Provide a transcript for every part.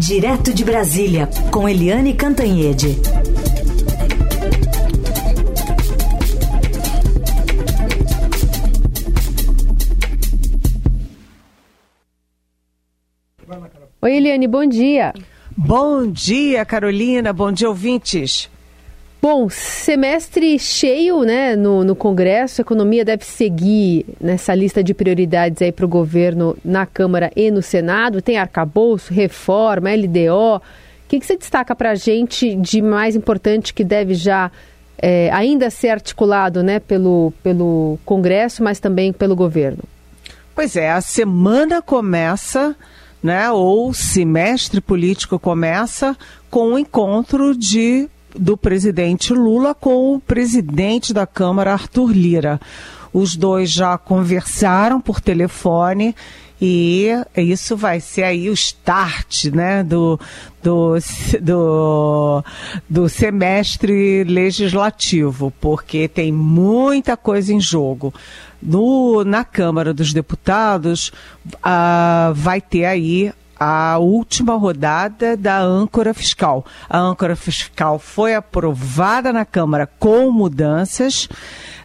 Direto de Brasília, com Eliane Cantanhede. Oi, Eliane, bom dia. Bom dia, Carolina. Bom dia, ouvintes. Bom, semestre cheio né, no, no Congresso, a economia deve seguir nessa lista de prioridades aí para o governo na Câmara e no Senado. Tem arcabouço, reforma, LDO. O que, que você destaca para a gente de mais importante que deve já é, ainda ser articulado né, pelo, pelo Congresso, mas também pelo governo? Pois é, a semana começa, né, ou semestre político começa com o encontro de do presidente Lula com o presidente da Câmara, Arthur Lira. Os dois já conversaram por telefone e isso vai ser aí o start né, do, do, do, do semestre legislativo, porque tem muita coisa em jogo. No, na Câmara dos Deputados, uh, vai ter aí a última rodada da âncora fiscal. A âncora fiscal foi aprovada na Câmara com mudanças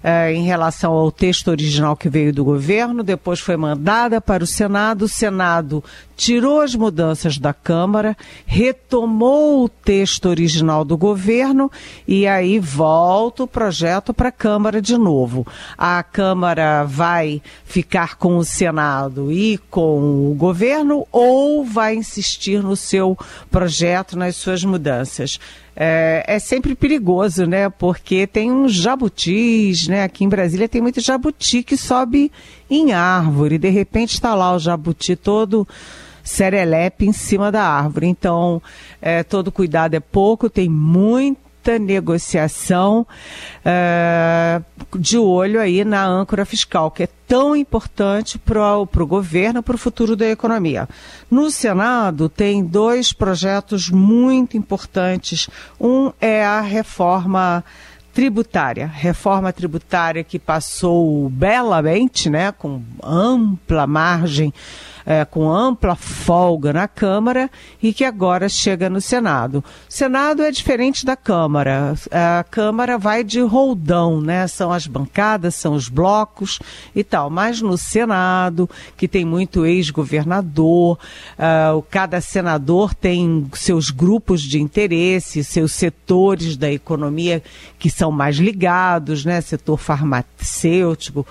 eh, em relação ao texto original que veio do governo, depois foi mandada para o Senado. O Senado tirou as mudanças da Câmara, retomou o texto original do governo e aí volta o projeto para a Câmara de novo. A Câmara vai ficar com o Senado e com o governo ou vai insistir no seu projeto, nas suas mudanças? É, é, sempre perigoso, né? Porque tem uns jabutis, né? Aqui em Brasília tem muito jabuti que sobe em árvore. De repente está lá o jabuti todo serelepe em cima da árvore. Então, é, todo cuidado é pouco, tem muita negociação é, de olho aí na âncora fiscal, que é tão importante para o governo, para o futuro da economia. No Senado tem dois projetos muito importantes. Um é a reforma tributária, reforma tributária que passou belamente, né, com ampla margem é, com ampla folga na Câmara e que agora chega no Senado. O Senado é diferente da Câmara. A Câmara vai de roldão, né? São as bancadas, são os blocos e tal. Mas no Senado, que tem muito ex-governador, uh, cada senador tem seus grupos de interesse, seus setores da economia que são mais ligados, né? Setor farmacêutico,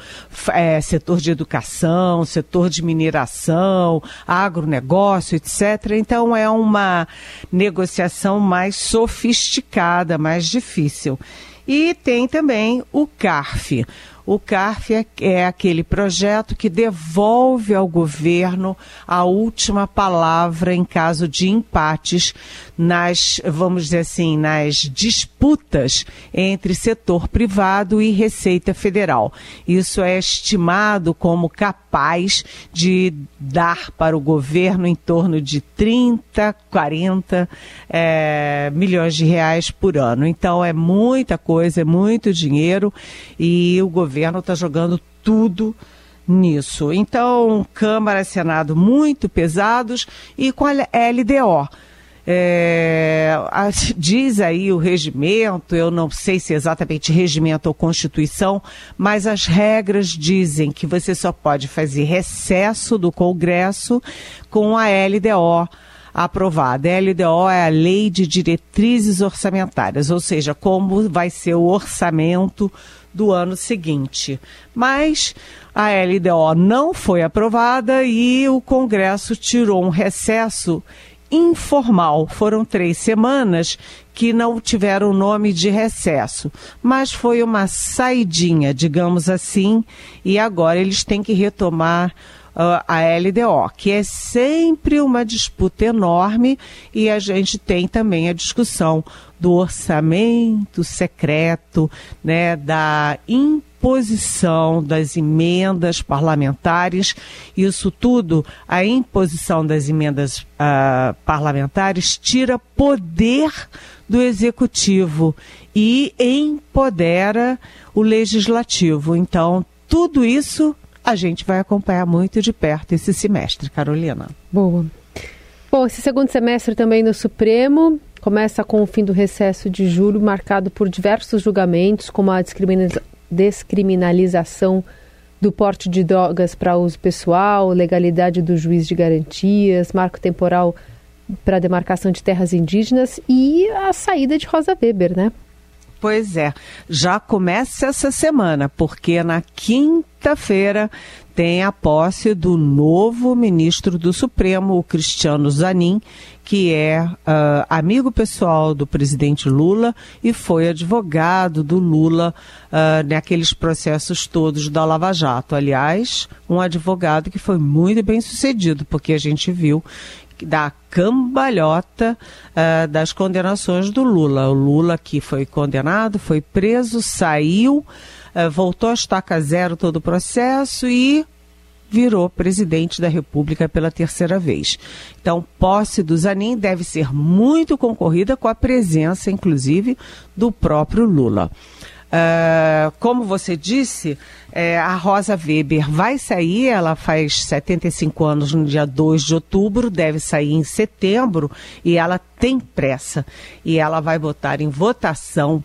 é, setor de educação, setor de mineração agronegócio, etc. Então é uma negociação mais sofisticada, mais difícil. E tem também o CARF, o CARF é, é, aquele projeto que devolve ao governo a última palavra em caso de empates nas, vamos dizer assim, nas disputas entre setor privado e Receita Federal. Isso é estimado como capaz de dar para o governo em torno de 30, 40 é, milhões de reais por ano. Então é muita coisa, é muito dinheiro e o governo governo está jogando tudo nisso. Então, Câmara e Senado muito pesados e com a LDO. É, diz aí o regimento, eu não sei se é exatamente regimento ou constituição, mas as regras dizem que você só pode fazer recesso do Congresso com a LDO aprovada. A LDO é a Lei de Diretrizes Orçamentárias, ou seja, como vai ser o orçamento do ano seguinte. Mas a LDO não foi aprovada e o Congresso tirou um recesso informal. Foram três semanas que não tiveram nome de recesso, mas foi uma saidinha, digamos assim, e agora eles têm que retomar a LDO, que é sempre uma disputa enorme e a gente tem também a discussão do orçamento secreto, né, da imposição das emendas parlamentares. Isso tudo, a imposição das emendas uh, parlamentares tira poder do executivo e empodera o legislativo. Então, tudo isso a gente vai acompanhar muito de perto esse semestre, Carolina. Boa. Bom, esse segundo semestre também no Supremo começa com o fim do recesso de julho, marcado por diversos julgamentos, como a descriminalização do porte de drogas para uso pessoal, legalidade do juiz de garantias, marco temporal para demarcação de terras indígenas e a saída de Rosa Weber, né? Pois é, já começa essa semana, porque na quinta-feira tem a posse do novo ministro do Supremo, o Cristiano Zanin, que é uh, amigo pessoal do presidente Lula e foi advogado do Lula uh, naqueles processos todos da Lava Jato. Aliás, um advogado que foi muito bem sucedido, porque a gente viu da cambalhota uh, das condenações do Lula. O Lula que foi condenado, foi preso, saiu, voltou a estaca zero todo o processo e virou presidente da República pela terceira vez. Então, posse do Zanin deve ser muito concorrida com a presença, inclusive, do próprio Lula. Uh, como você disse, é, a Rosa Weber vai sair, ela faz 75 anos no dia 2 de outubro, deve sair em setembro e ela tem pressa. E ela vai botar em votação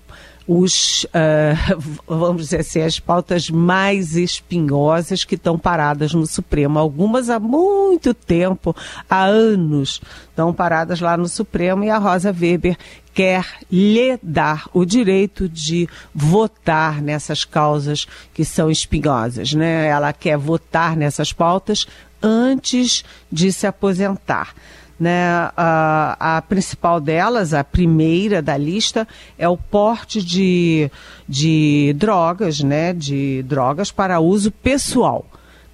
os, uh, vamos dizer assim, as pautas mais espinhosas que estão paradas no Supremo. Algumas há muito tempo, há anos, estão paradas lá no Supremo e a Rosa Weber quer lhe dar o direito de votar nessas causas que são espinhosas, né? Ela quer votar nessas pautas antes de se aposentar. Né, a, a, principal delas, a primeira da lista, é o porte de, de drogas, né, de drogas para uso pessoal.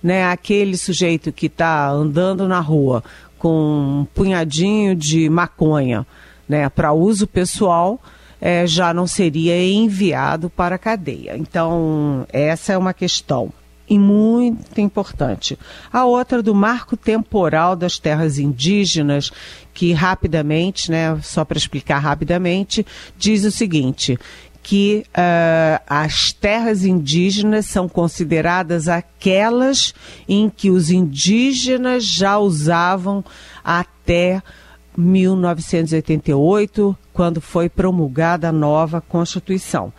Né, aquele sujeito que está andando na rua com um punhadinho de maconha né, para uso pessoal, é, já não seria enviado para a cadeia. Então, essa é uma questão e muito importante. A outra do marco temporal das terras indígenas, que rapidamente, né, só para explicar rapidamente, diz o seguinte: que uh, as terras indígenas são consideradas aquelas em que os indígenas já usavam até 1988, quando foi promulgada a nova Constituição.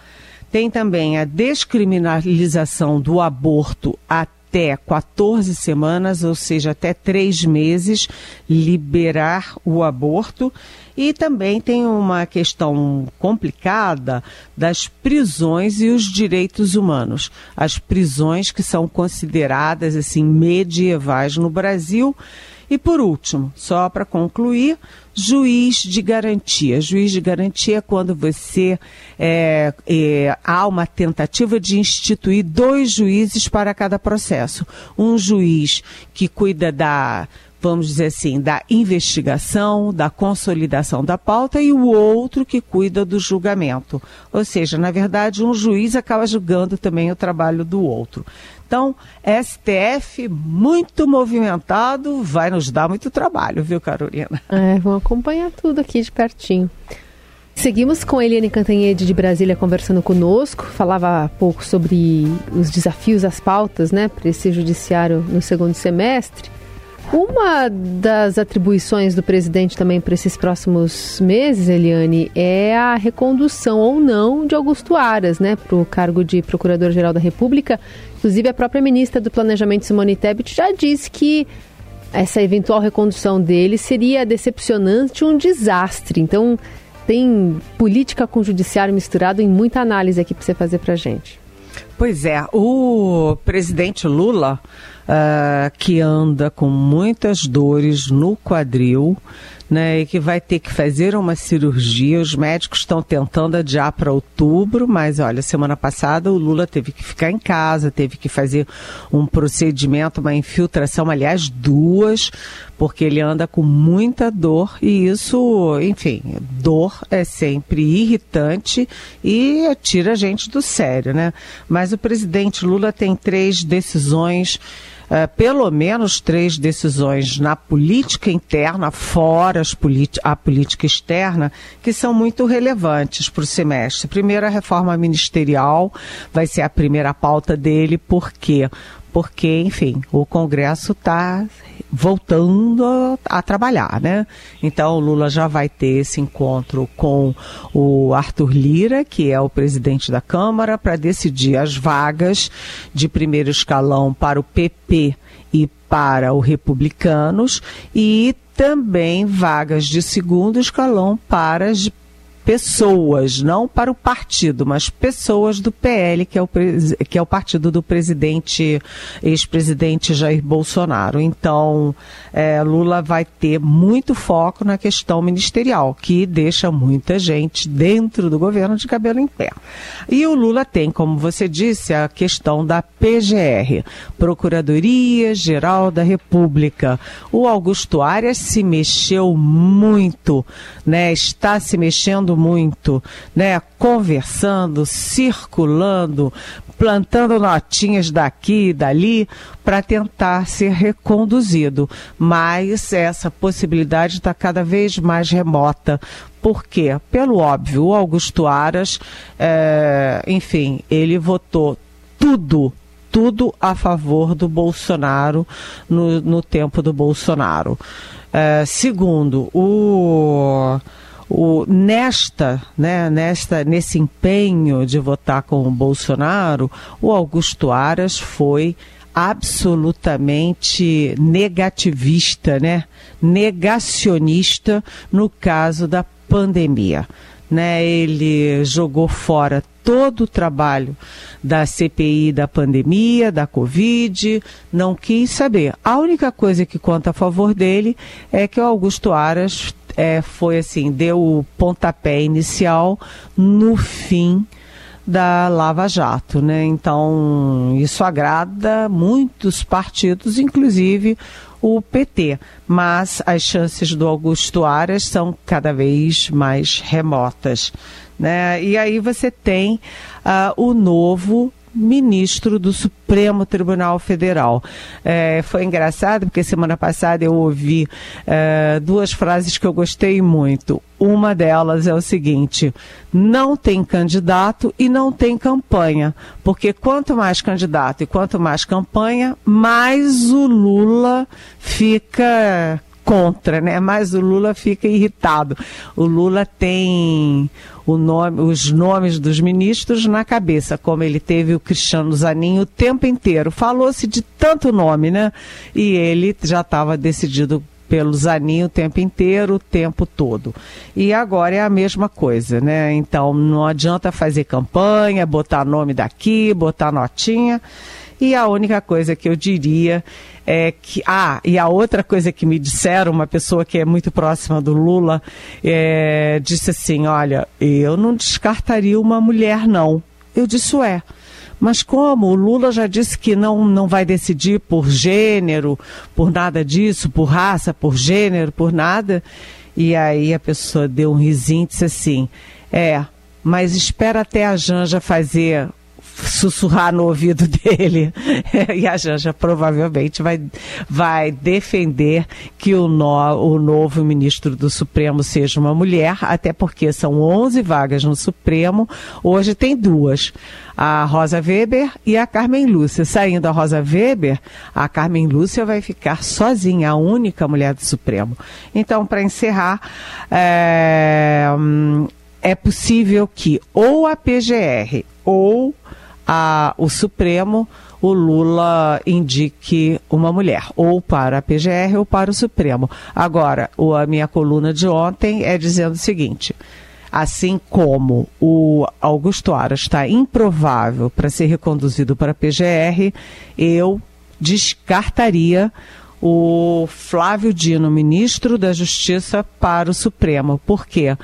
Tem também a descriminalização do aborto até 14 semanas, ou seja, até três meses, liberar o aborto. E também tem uma questão complicada das prisões e os direitos humanos. As prisões que são consideradas assim medievais no Brasil e por último, só para concluir, juiz de garantia. Juiz de garantia é quando você é, é, há uma tentativa de instituir dois juízes para cada processo. Um juiz que cuida da vamos dizer assim, da investigação, da consolidação da pauta e o outro que cuida do julgamento. Ou seja, na verdade, um juiz acaba julgando também o trabalho do outro. Então, STF muito movimentado, vai nos dar muito trabalho, viu, Carolina? É, vamos acompanhar tudo aqui de pertinho. Seguimos com a Eliane Cantanhede de Brasília conversando conosco. Falava há pouco sobre os desafios, as pautas, né, para esse judiciário no segundo semestre. Uma das atribuições do presidente também para esses próximos meses, Eliane, é a recondução ou não de Augusto Aras, né, para o cargo de Procurador-Geral da República. Inclusive, a própria ministra do Planejamento, Simone Tebet, já disse que essa eventual recondução dele seria decepcionante, um desastre. Então, tem política com judiciário misturado em muita análise aqui para você fazer para gente. Pois é, o presidente Lula uh, que anda com muitas dores no quadril, né, e que vai ter que fazer uma cirurgia. Os médicos estão tentando adiar para outubro, mas olha, semana passada o Lula teve que ficar em casa, teve que fazer um procedimento, uma infiltração, aliás, duas, porque ele anda com muita dor e isso, enfim, dor é sempre irritante e tira a gente do sério, né? Mas o presidente Lula tem três decisões uh, pelo menos três decisões na política interna, fora a política externa, que são muito relevantes para o semestre. Primeiro, a reforma ministerial vai ser a primeira pauta dele, por quê? Porque, enfim, o Congresso está voltando a, trabalhar, né? Então o Lula já vai ter esse encontro com o Arthur Lira, que é o presidente da Câmara, para decidir as vagas de primeiro escalão para o PP e para o Republicanos e também vagas de segundo escalão para pessoas, não para o partido, mas pessoas do PL, que é o, que é o partido do presidente, ex-presidente Jair Bolsonaro. Então, é, Lula vai ter muito foco na questão ministerial, que deixa muita gente dentro do governo de cabelo em pé. E o Lula tem, como você disse, a questão da PGR, Procuradoria Geral da República. O Augusto Arias se mexeu muito, né? Está se mexendo muito, né? Conversando, circulando, plantando notinhas daqui e dali para tentar ser reconduzido. Mas essa possibilidade está cada vez mais remota. Por quê? Pelo óbvio, o Augusto Aras, é, enfim, ele votou tudo tudo a favor do Bolsonaro no, no tempo do Bolsonaro. É, segundo, o o, nesta, né, nesta, nesse empenho de votar com o Bolsonaro, o Augusto Aras foi absolutamente negativista, né? negacionista no caso da pandemia. Né? Ele jogou fora todo o trabalho da CPI da pandemia, da Covid, não quis saber. A única coisa que conta a favor dele é que o Augusto Aras é, foi assim, deu o pontapé inicial no fim da Lava Jato, né? Então, isso agrada muitos partidos, inclusive o PT, mas as chances do Augusto Aras são cada vez mais remotas, né? E aí você tem uh, o novo ministro do Supremo Tribunal Federal. É, foi engraçado porque semana passada eu ouvi é, duas frases que eu gostei muito. Uma delas é o seguinte: não tem candidato e não tem campanha, porque quanto mais candidato e quanto mais campanha, mais o Lula fica contra, né? Mas o Lula fica irritado. O Lula tem o nome, os nomes dos ministros na cabeça, como ele teve o Cristiano Zanin o tempo inteiro. Falou-se de tanto nome, né? E ele já estava decidido pelo Zanin o tempo inteiro, o tempo todo. E agora é a mesma coisa, né? Então não adianta fazer campanha, botar nome daqui, botar notinha. E a única coisa que eu diria é que. Ah, e a outra coisa que me disseram, uma pessoa que é muito próxima do Lula, é, disse assim: olha, eu não descartaria uma mulher, não. Eu disse, ué. Mas como? O Lula já disse que não, não vai decidir por gênero, por nada disso, por raça, por gênero, por nada. E aí a pessoa deu um risinho e disse assim: é, mas espera até a Janja fazer sussurrar no ouvido dele. e a Janja provavelmente vai, vai defender que o, no, o novo ministro do Supremo seja uma mulher, até porque são 11 vagas no Supremo, hoje tem duas. A Rosa Weber e a Carmen Lúcia. Saindo a Rosa Weber, a Carmen Lúcia vai ficar sozinha, a única mulher do Supremo. Então, para encerrar, é, é possível que ou a PGR ou a, o Supremo, o Lula indique uma mulher, ou para a PGR ou para o Supremo. Agora, a minha coluna de ontem é dizendo o seguinte. Assim como o Augusto Aras está improvável para ser reconduzido para a PGR, eu descartaria o Flávio Dino, ministro da Justiça, para o Supremo. Por quê?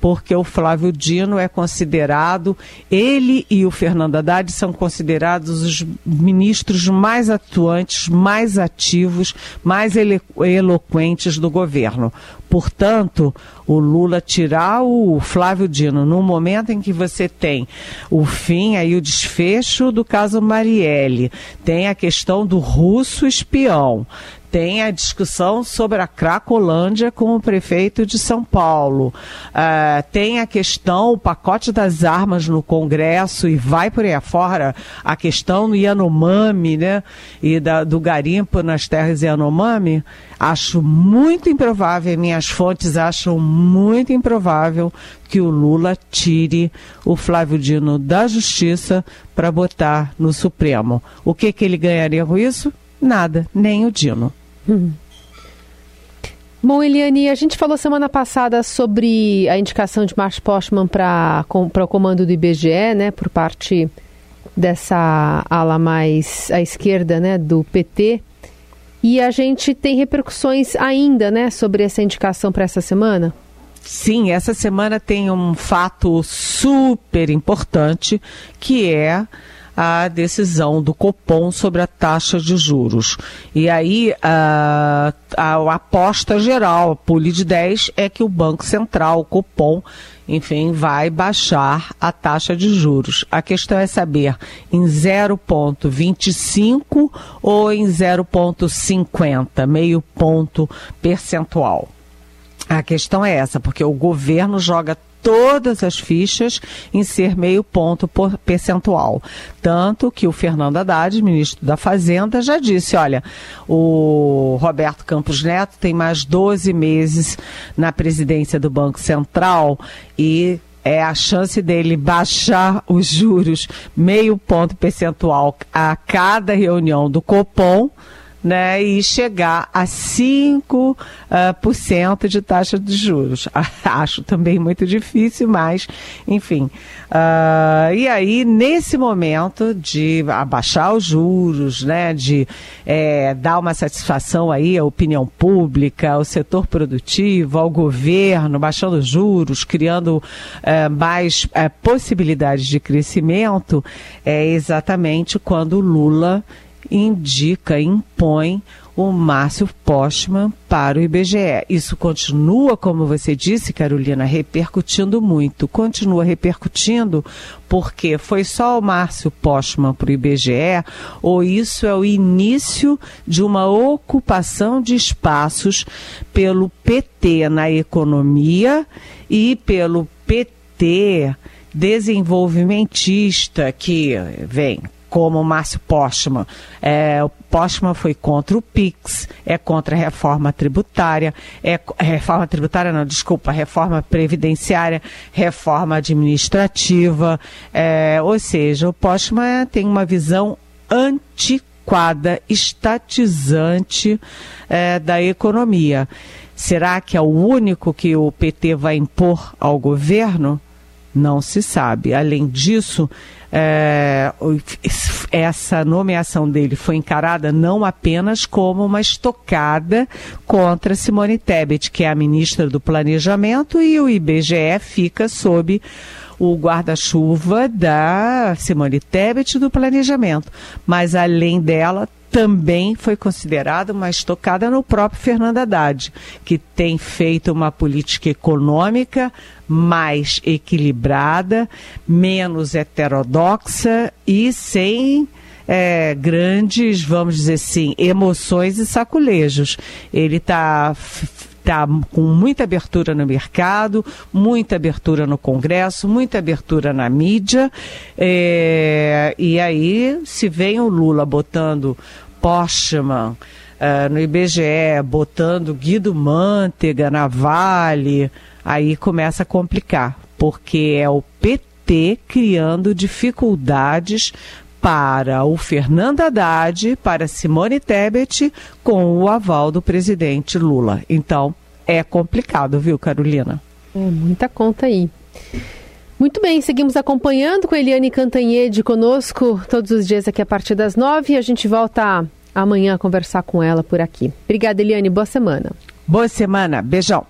Porque o Flávio Dino é considerado, ele e o Fernando Haddad são considerados os ministros mais atuantes, mais ativos, mais eloquentes do governo. Portanto, o Lula tirar o Flávio Dino no momento em que você tem o fim, aí o desfecho do caso Marielle, tem a questão do russo espião, tem a discussão sobre a Cracolândia com o prefeito de São Paulo. Uh, tem a questão, o pacote das armas no Congresso e vai por aí afora, a questão do Yanomami, né? E da, do garimpo nas terras Yanomami. Acho muito improvável, minhas fontes acham muito improvável que o Lula tire o Flávio Dino da Justiça para botar no Supremo. O que, que ele ganharia com isso? Nada, nem o Dino. Hum. Bom, Eliane, a gente falou semana passada sobre a indicação de Márcio Postman para o comando do IBGE, né, por parte dessa ala mais à esquerda, né, do PT. E a gente tem repercussões ainda, né, sobre essa indicação para essa semana? Sim, essa semana tem um fato super importante que é a decisão do Copom sobre a taxa de juros. E aí a, a, a aposta geral, a pule de 10, é que o Banco Central, o Copom, enfim, vai baixar a taxa de juros. A questão é saber em 0,25 ou em 0,50, meio ponto percentual. A questão é essa, porque o governo joga todas as fichas em ser meio ponto percentual. Tanto que o Fernando Haddad, ministro da Fazenda, já disse: olha, o Roberto Campos Neto tem mais 12 meses na presidência do Banco Central e é a chance dele baixar os juros meio ponto percentual a cada reunião do Copom né, e chegar a 5% uh, por cento de taxa de juros. Acho também muito difícil, mas, enfim. Uh, e aí, nesse momento de abaixar os juros, né, de é, dar uma satisfação aí à opinião pública, ao setor produtivo, ao governo, baixando os juros, criando uh, mais uh, possibilidades de crescimento, é exatamente quando Lula indica, impõe o Márcio Postman para o IBGE. Isso continua, como você disse, Carolina, repercutindo muito. Continua repercutindo porque foi só o Márcio Postman para o IBGE ou isso é o início de uma ocupação de espaços pelo PT na economia e pelo PT desenvolvimentista que vem como Márcio Postman. É, o Postman foi contra o PIX, é contra a reforma tributária, é reforma tributária não, desculpa, reforma previdenciária, reforma administrativa, é, ou seja, o Postman tem uma visão antiquada, estatizante é, da economia. Será que é o único que o PT vai impor ao governo? Não se sabe. Além disso, é, essa nomeação dele foi encarada não apenas como uma estocada contra Simone Tebet, que é a ministra do Planejamento, e o IBGE fica sob o guarda-chuva da Simone Tebet do Planejamento. Mas, além dela, também foi considerada uma estocada no próprio Fernando Haddad, que tem feito uma política econômica mais equilibrada, menos heterodoxa e sem é, grandes, vamos dizer assim, emoções e saculejos. Ele está tá com muita abertura no mercado, muita abertura no Congresso, muita abertura na mídia. É, e aí, se vem o Lula botando Postman uh, no IBGE, botando Guido Mantega na Vale, aí começa a complicar, porque é o PT criando dificuldades para o Fernando Haddad, para Simone Tebet, com o aval do presidente Lula. Então, é complicado, viu, Carolina? É muita conta aí. Muito bem, seguimos acompanhando com a Eliane Cantanhede conosco todos os dias aqui a partir das nove. A gente volta amanhã a conversar com ela por aqui. Obrigada, Eliane. Boa semana. Boa semana. Beijão.